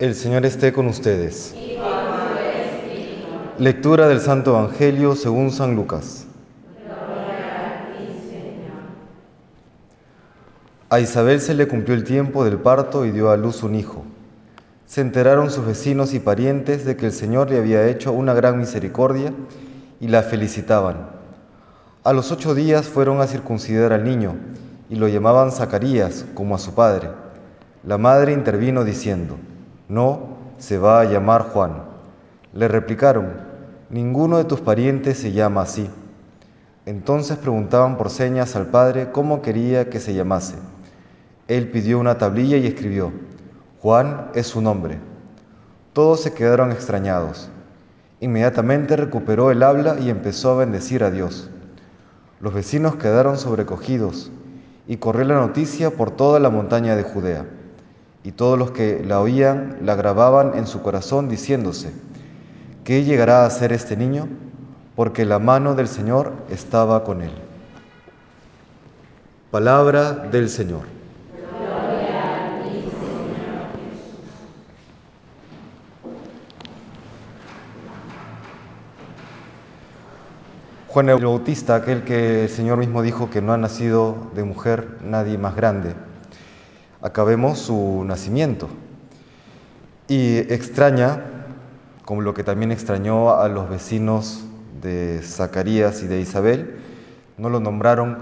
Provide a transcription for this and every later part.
El Señor esté con ustedes. Lectura del Santo Evangelio según San Lucas. A Isabel se le cumplió el tiempo del parto y dio a luz un hijo. Se enteraron sus vecinos y parientes de que el Señor le había hecho una gran misericordia y la felicitaban. A los ocho días fueron a circuncidar al niño y lo llamaban Zacarías como a su padre. La madre intervino diciendo, no, se va a llamar Juan. Le replicaron, ninguno de tus parientes se llama así. Entonces preguntaban por señas al padre cómo quería que se llamase. Él pidió una tablilla y escribió, Juan es su nombre. Todos se quedaron extrañados. Inmediatamente recuperó el habla y empezó a bendecir a Dios. Los vecinos quedaron sobrecogidos y corrió la noticia por toda la montaña de Judea y todos los que la oían la grababan en su corazón diciéndose, ¿qué llegará a ser este niño? Porque la mano del Señor estaba con él. Palabra del Señor. Juan el Bautista, aquel que el Señor mismo dijo que no ha nacido de mujer nadie más grande, acabemos su nacimiento. Y extraña, como lo que también extrañó a los vecinos de Zacarías y de Isabel, no lo nombraron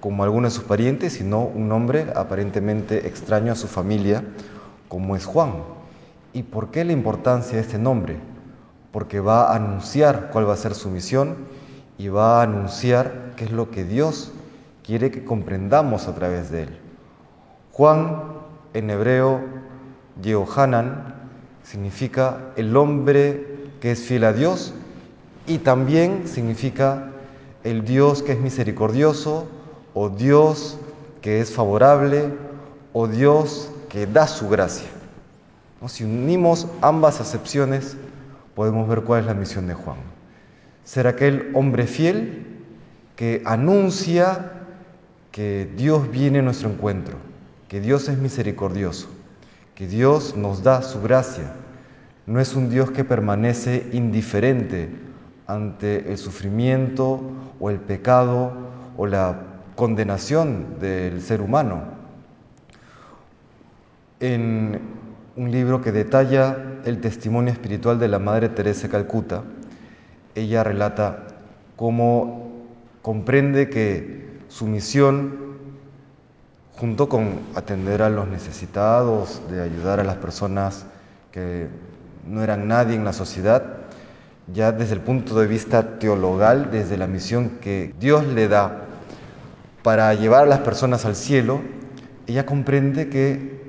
como alguno de sus parientes, sino un nombre aparentemente extraño a su familia, como es Juan. ¿Y por qué la importancia de este nombre? Porque va a anunciar cuál va a ser su misión y va a anunciar qué es lo que Dios quiere que comprendamos a través de él. Juan en hebreo, Yehohanan, significa el hombre que es fiel a Dios y también significa el Dios que es misericordioso o Dios que es favorable o Dios que da su gracia. Si unimos ambas acepciones, podemos ver cuál es la misión de Juan. Ser aquel hombre fiel que anuncia que Dios viene a nuestro encuentro que Dios es misericordioso, que Dios nos da su gracia. No es un Dios que permanece indiferente ante el sufrimiento o el pecado o la condenación del ser humano. En un libro que detalla el testimonio espiritual de la Madre Teresa de Calcuta, ella relata cómo comprende que su misión junto con atender a los necesitados, de ayudar a las personas que no eran nadie en la sociedad, ya desde el punto de vista teologal, desde la misión que Dios le da para llevar a las personas al cielo, ella comprende que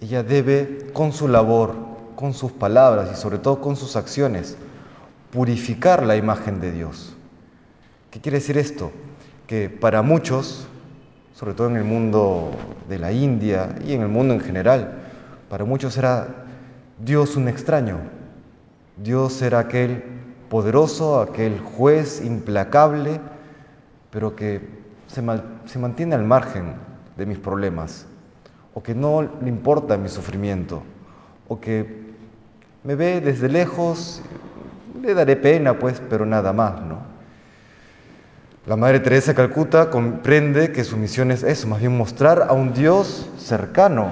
ella debe, con su labor, con sus palabras y sobre todo con sus acciones, purificar la imagen de Dios. ¿Qué quiere decir esto? Que para muchos sobre todo en el mundo de la India y en el mundo en general. Para muchos era Dios un extraño. Dios era aquel poderoso, aquel juez implacable, pero que se, se mantiene al margen de mis problemas, o que no le importa mi sufrimiento, o que me ve desde lejos, le daré pena, pues, pero nada más, ¿no? La Madre Teresa de Calcuta comprende que su misión es eso, más bien mostrar a un Dios cercano,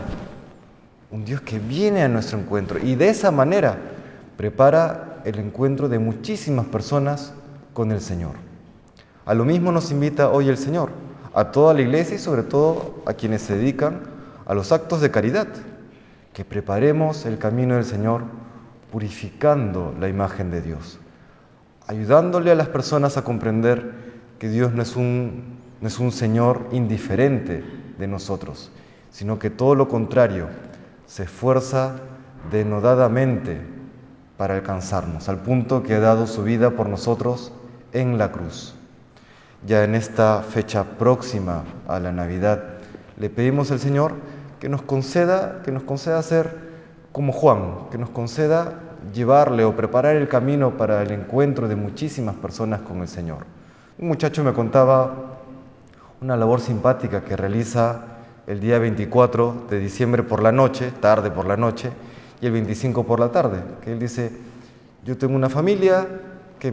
un Dios que viene a nuestro encuentro y de esa manera prepara el encuentro de muchísimas personas con el Señor. A lo mismo nos invita hoy el Señor, a toda la iglesia y sobre todo a quienes se dedican a los actos de caridad, que preparemos el camino del Señor purificando la imagen de Dios, ayudándole a las personas a comprender que Dios no es un, no es un Señor indiferente de nosotros, sino que todo lo contrario, se esfuerza denodadamente para alcanzarnos, al punto que ha dado su vida por nosotros en la cruz. Ya en esta fecha próxima a la Navidad, le pedimos al Señor que nos conceda, que nos conceda ser como Juan, que nos conceda llevarle o preparar el camino para el encuentro de muchísimas personas con el Señor. Un muchacho me contaba una labor simpática que realiza el día 24 de diciembre por la noche, tarde por la noche, y el 25 por la tarde, que él dice, yo tengo una familia que,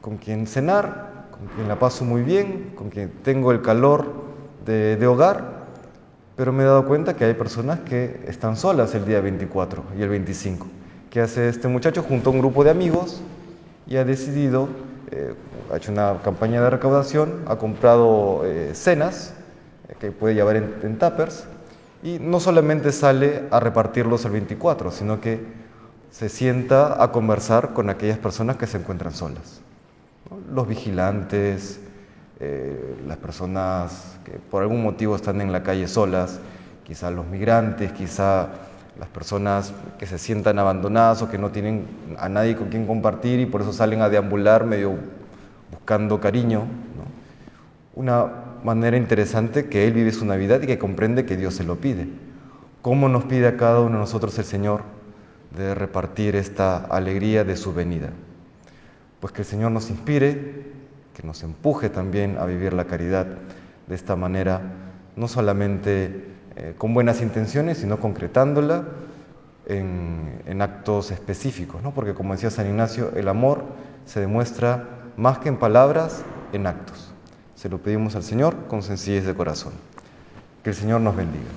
con quien cenar, con quien la paso muy bien, con quien tengo el calor de, de hogar, pero me he dado cuenta que hay personas que están solas el día 24 y el 25. ¿Qué hace este muchacho? Junto a un grupo de amigos y ha decidido, eh, ha hecho una campaña de recaudación, ha comprado eh, cenas eh, que puede llevar en, en tuppers y no solamente sale a repartirlos el 24, sino que se sienta a conversar con aquellas personas que se encuentran solas. Los vigilantes, eh, las personas que por algún motivo están en la calle solas, quizá los migrantes, quizá las personas que se sientan abandonadas o que no tienen a nadie con quien compartir y por eso salen a deambular medio buscando cariño. Una manera interesante que Él vive su Navidad y que comprende que Dios se lo pide. ¿Cómo nos pide a cada uno de nosotros el Señor de repartir esta alegría de su venida? Pues que el Señor nos inspire, que nos empuje también a vivir la caridad de esta manera, no solamente eh, con buenas intenciones, sino concretándola en, en actos específicos, ¿no? porque como decía San Ignacio, el amor se demuestra más que en palabras, en actos. Se lo pedimos al Señor con sencillez de corazón. Que el Señor nos bendiga.